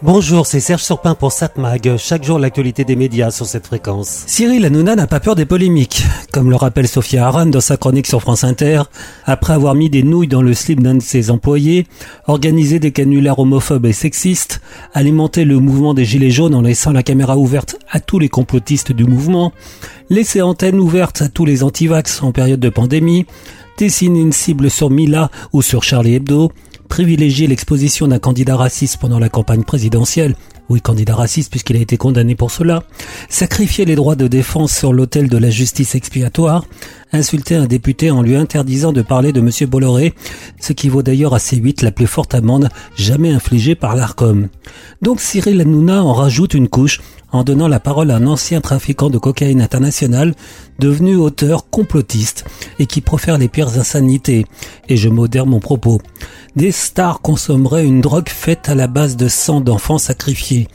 Bonjour, c'est Serge Surpin pour SatMag. Chaque jour, l'actualité des médias sur cette fréquence. Cyril Hanouna n'a pas peur des polémiques. Comme le rappelle Sophia Aran dans sa chronique sur France Inter, après avoir mis des nouilles dans le slip d'un de ses employés, organisé des canulaires homophobes et sexistes, alimenté le mouvement des Gilets jaunes en laissant la caméra ouverte à tous les complotistes du mouvement, laisser antenne ouverte à tous les antivax en période de pandémie, dessiner une cible sur Mila ou sur Charlie Hebdo, privilégier l'exposition d'un candidat raciste pendant la campagne présidentielle, oui candidat raciste puisqu'il a été condamné pour cela, sacrifier les droits de défense sur l'autel de la justice expiatoire, insulter un député en lui interdisant de parler de M. Bolloré, ce qui vaut d'ailleurs à C8 la plus forte amende jamais infligée par l'ARCOM. Donc Cyril Hanouna en rajoute une couche en donnant la parole à un ancien trafiquant de cocaïne international devenu auteur complotiste et qui profère les pires insanités. Et je modère mon propos. Des stars consommeraient une drogue faite à la base de sang d'enfants sacrifiés.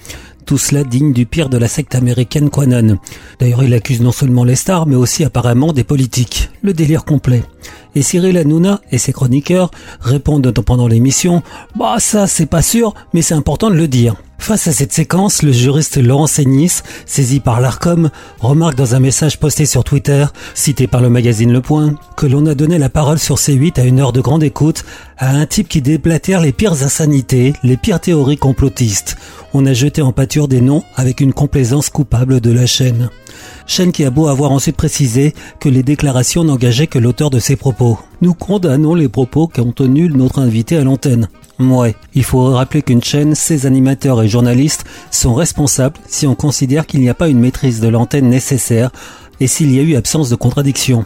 Tout cela digne du pire de la secte américaine Quanon. D'ailleurs, il accuse non seulement les stars, mais aussi apparemment des politiques. Le délire complet. Et Cyril Hanouna et ses chroniqueurs répondent pendant l'émission Bah ça c'est pas sûr, mais c'est important de le dire. Face à cette séquence, le juriste Laurent Seignis, saisi par l'ARCOM, remarque dans un message posté sur Twitter, cité par le magazine Le Point, que l'on a donné la parole sur C8 à une heure de grande écoute à un type qui déblatère les pires insanités, les pires théories complotistes. On a jeté en pâture des noms avec une complaisance coupable de la chaîne. Chaîne qui a beau avoir ensuite précisé que les déclarations n'engageaient que l'auteur de ses propos. Nous condamnons les propos qu'ont tenus notre invité à l'antenne. Ouais, il faut rappeler qu'une chaîne, ses animateurs et journalistes sont responsables si on considère qu'il n'y a pas une maîtrise de l'antenne nécessaire et s'il y a eu absence de contradiction.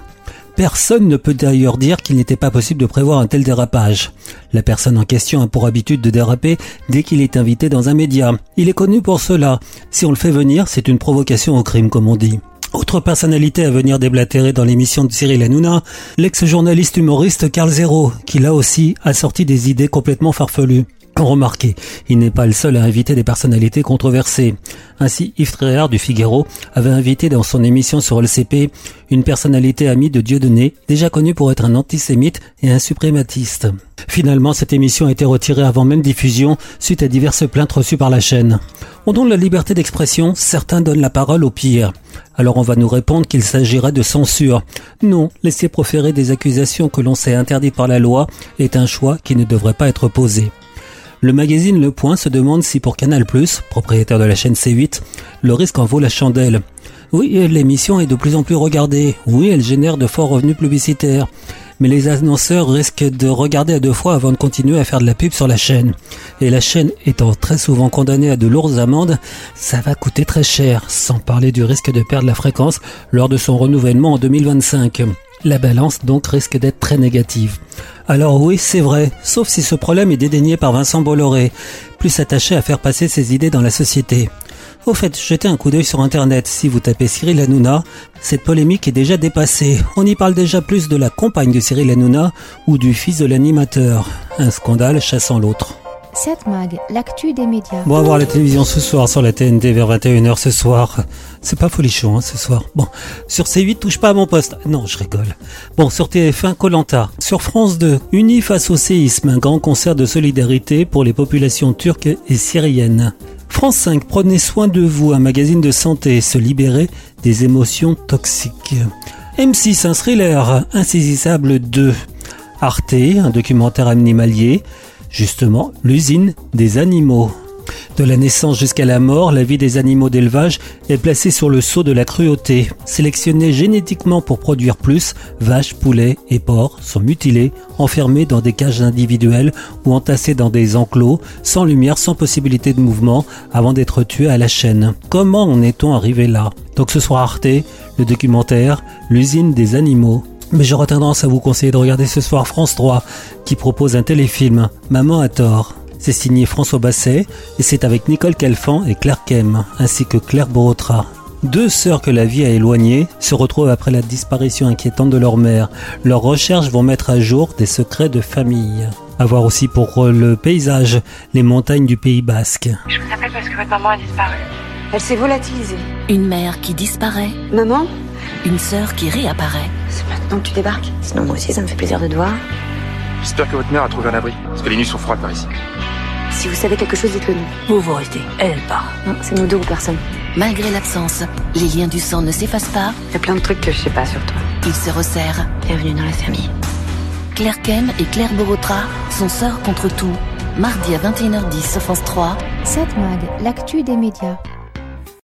Personne ne peut d'ailleurs dire qu'il n'était pas possible de prévoir un tel dérapage. La personne en question a pour habitude de déraper dès qu'il est invité dans un média. Il est connu pour cela. Si on le fait venir, c'est une provocation au crime, comme on dit. Autre personnalité à venir déblatérer dans l'émission de Cyril Hanouna, l'ex-journaliste humoriste Carl Zero, qui là aussi a sorti des idées complètement farfelues. Remarquez, il n'est pas le seul à inviter des personnalités controversées. Ainsi, Yves Tréhard du Figaro avait invité dans son émission sur LCP une personnalité amie de Dieudonné, déjà connue pour être un antisémite et un suprématiste. Finalement, cette émission a été retirée avant même diffusion suite à diverses plaintes reçues par la chaîne. On donne la liberté d'expression, certains donnent la parole au pire. Alors on va nous répondre qu'il s'agirait de censure. Non, laisser proférer des accusations que l'on sait interdites par la loi est un choix qui ne devrait pas être posé. Le magazine Le Point se demande si pour Canal+, propriétaire de la chaîne C8, le risque en vaut la chandelle. Oui, l'émission est de plus en plus regardée. Oui, elle génère de forts revenus publicitaires. Mais les annonceurs risquent de regarder à deux fois avant de continuer à faire de la pub sur la chaîne. Et la chaîne étant très souvent condamnée à de lourdes amendes, ça va coûter très cher, sans parler du risque de perdre la fréquence lors de son renouvellement en 2025. La balance donc risque d'être très négative. Alors oui, c'est vrai, sauf si ce problème est dédaigné par Vincent Bolloré, plus attaché à faire passer ses idées dans la société. Au fait, jetez un coup d'œil sur internet. Si vous tapez Cyril Hanouna, cette polémique est déjà dépassée. On y parle déjà plus de la compagne de Cyril Hanouna ou du fils de l'animateur. Un scandale chassant l'autre. Cette mag, l'actu des médias. Bon, à voir la télévision ce soir sur la TNT vers 21h ce soir. C'est pas folichon hein, ce soir. Bon, sur C8, touche pas à mon poste. Non, je rigole. Bon, sur TF1, Colanta. Sur France 2, Unis face au séisme, un grand concert de solidarité pour les populations turques et syriennes. France 5, prenez soin de vous, un magazine de santé, se libérer des émotions toxiques. M6, un thriller, Insaisissable 2. Arte, un documentaire animalier justement l'usine des animaux. De la naissance jusqu'à la mort, la vie des animaux d'élevage est placée sur le sceau de la cruauté. Sélectionnés génétiquement pour produire plus, vaches, poulets et porcs sont mutilés, enfermés dans des cages individuelles ou entassés dans des enclos, sans lumière, sans possibilité de mouvement, avant d'être tués à la chaîne. Comment en est-on arrivé là? Donc ce soir Arte, le documentaire L'usine des animaux mais j'aurais tendance à vous conseiller de regarder ce soir France 3 qui propose un téléfilm, Maman a tort. C'est signé François Basset et c'est avec Nicole Calfan et Claire Kem, ainsi que Claire Borotra. Deux sœurs que la vie a éloignées se retrouvent après la disparition inquiétante de leur mère. Leurs recherches vont mettre à jour des secrets de famille. A voir aussi pour le paysage, les montagnes du Pays Basque. Je vous appelle parce que votre maman a disparu. Elle s'est volatilisée. Une mère qui disparaît. Maman? Une sœur qui réapparaît. Que tu débarques. Sinon, moi aussi, ça me fait plaisir de te voir. J'espère que votre mère a trouvé un abri, parce que les nuits sont froides par ici. Si vous savez quelque chose, dites-le nous. Vous, vous restez. Elle, elle part. Non, c'est nous deux ou personne. Malgré l'absence, les liens du sang ne s'effacent pas. Il y a plein de trucs que je sais pas sur toi. Ils se resserrent. Bienvenue dans la famille. Claire Ken et Claire Borotra sont sœurs contre tout. Mardi à 21h10 sur France 3. 7 Mag, l'actu des médias.